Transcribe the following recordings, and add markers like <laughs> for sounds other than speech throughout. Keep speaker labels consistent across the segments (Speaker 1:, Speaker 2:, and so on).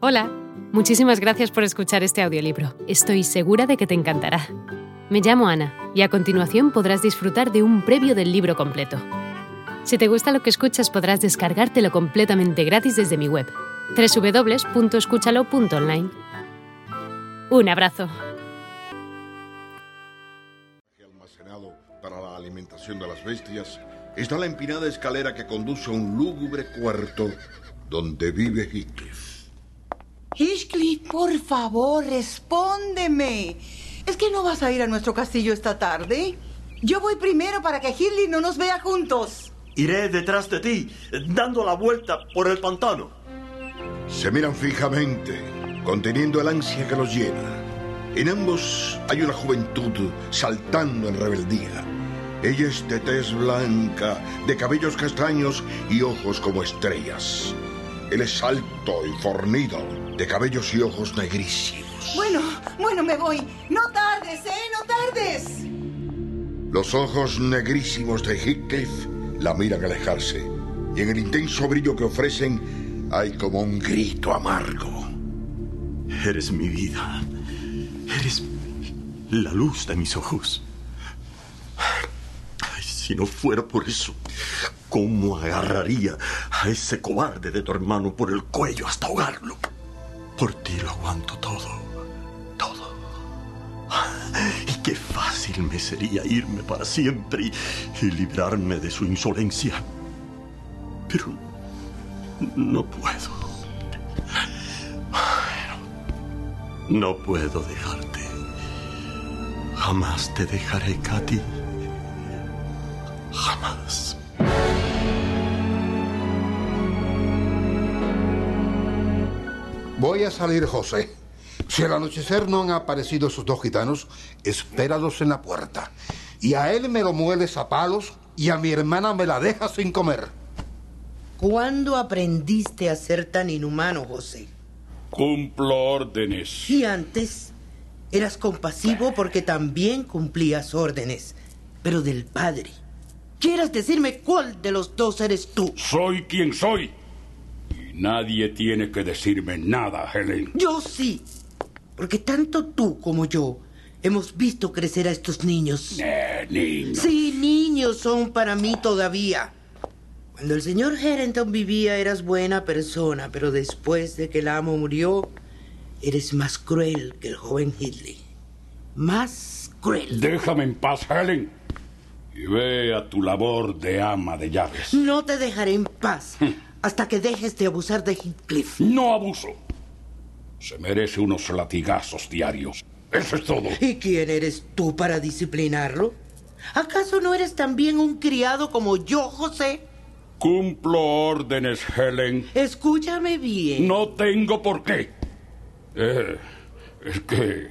Speaker 1: Hola, muchísimas gracias por escuchar este audiolibro. Estoy segura de que te encantará. Me llamo Ana y a continuación podrás disfrutar de un previo del libro completo. Si te gusta lo que escuchas podrás descargártelo completamente gratis desde mi web, www.escúchalo.online. Un abrazo.
Speaker 2: Almacenado para la alimentación de las bestias está la empinada escalera que conduce a un lúgubre cuarto donde vive Heathcliff.
Speaker 3: Heathcliff, por favor, respóndeme. ¿Es que no vas a ir a nuestro castillo esta tarde? Yo voy primero para que Heathcliff no nos vea juntos.
Speaker 4: Iré detrás de ti, dando la vuelta por el pantano.
Speaker 2: Se miran fijamente, conteniendo el ansia que los llena. En ambos hay una juventud saltando en rebeldía. Ella es de tez blanca, de cabellos castaños y ojos como estrellas. Él es alto y fornido, de cabellos y ojos negrísimos.
Speaker 3: Bueno, bueno, me voy. No tardes, ¿eh? No tardes.
Speaker 2: Los ojos negrísimos de Heathcliff la miran alejarse, y en el intenso brillo que ofrecen hay como un grito amargo.
Speaker 4: Eres mi vida. Eres la luz de mis ojos. Ay, si no fuera por eso, ¿cómo agarraría a ese cobarde de tu hermano por el cuello hasta ahogarlo? Por ti lo aguanto todo. Todo. Y qué fácil me sería irme para siempre y, librarme de su insolencia. Pero no puedo. No puedo dejarte. Jamás te dejaré, Katy. Jamás.
Speaker 5: Voy a salir, José. Si al anochecer no han aparecido esos dos gitanos, espéralos en la puerta. Y a él me lo mueles a palos y a mi hermana me la dejas sin comer.
Speaker 6: ¿Cuándo aprendiste a ser tan inhumano, José?
Speaker 7: Cumplo órdenes.
Speaker 6: Y antes eras compasivo porque también cumplías órdenes, pero del padre. ¿Quieres decirme cuál de los dos eres tú?
Speaker 7: Soy quien soy. Nadie tiene que decirme nada, Helen.
Speaker 6: Yo sí, porque tanto tú como yo hemos visto crecer a estos niños.
Speaker 7: Eh, niño.
Speaker 6: Sí, niños son para mí todavía. Cuando el señor Harrington vivía eras buena persona, pero después de que el amo murió, eres más cruel que el joven Hidley. Más cruel.
Speaker 7: Déjame en paz, Helen. Y ve a tu labor de ama de llaves.
Speaker 6: No te dejaré en paz hasta que dejes de abusar de Heathcliff.
Speaker 7: No abuso. Se merece unos latigazos diarios. Eso es todo.
Speaker 6: ¿Y quién eres tú para disciplinarlo? ¿Acaso no eres también un criado como yo, José?
Speaker 7: Cumplo órdenes, Helen.
Speaker 6: Escúchame bien.
Speaker 7: No tengo por qué. Eh, es que,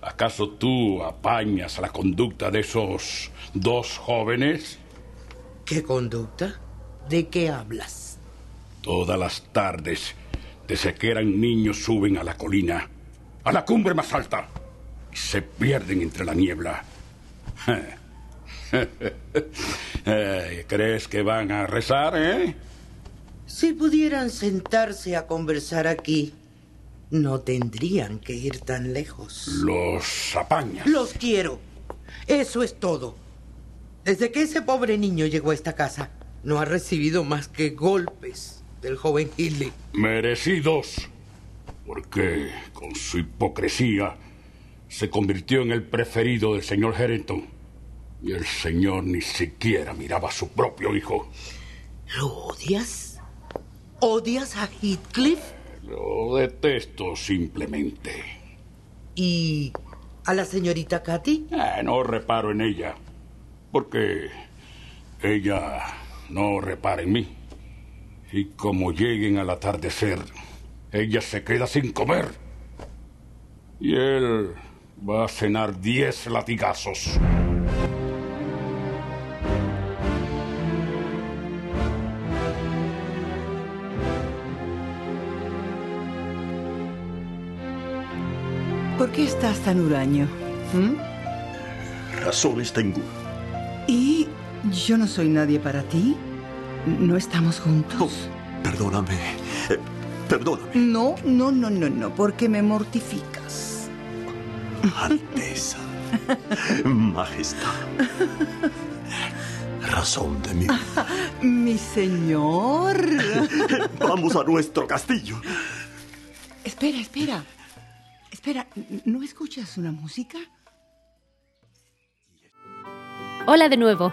Speaker 7: ¿acaso tú apañas la conducta de esos dos jóvenes?
Speaker 6: ¿Qué conducta? ¿De qué hablas?
Speaker 7: Todas las tardes, desde que eran niños, suben a la colina, a la cumbre más alta, y se pierden entre la niebla. <laughs> Eh, ¿Crees que van a rezar, eh?
Speaker 6: Si pudieran sentarse a conversar aquí, no tendrían que ir tan lejos.
Speaker 7: Los apañas.
Speaker 6: Los quiero. Eso es todo. Desde que ese pobre niño llegó a esta casa, no ha recibido más que golpes del joven Hidley.
Speaker 7: Merecidos. Porque con su hipocresía se convirtió en el preferido del señor Harrington. Y el señor ni siquiera miraba a su propio hijo.
Speaker 6: ¿Lo odias? ¿Odias a Heathcliff?
Speaker 7: Lo detesto simplemente.
Speaker 6: ¿Y a la señorita Katy?
Speaker 7: Eh, no reparo en ella. Porque ella no repara en mí. Y como lleguen al atardecer, ella se queda sin comer. Y él va a cenar diez latigazos.
Speaker 3: ¿Por qué estás tan huraño? ¿Mm?
Speaker 4: Razones tengo.
Speaker 3: ¿Y yo no soy nadie para ti? ¿No estamos juntos?
Speaker 4: Oh, perdóname. Eh, Perdóname.
Speaker 3: No, no, no, no, no, porque me mortificas.
Speaker 4: Alteza. Majestad. Razón de mí.
Speaker 3: Mi señor.
Speaker 4: Vamos a nuestro castillo.
Speaker 3: Espera, espera. Espera, ¿no escuchas una música?
Speaker 1: Hola de nuevo.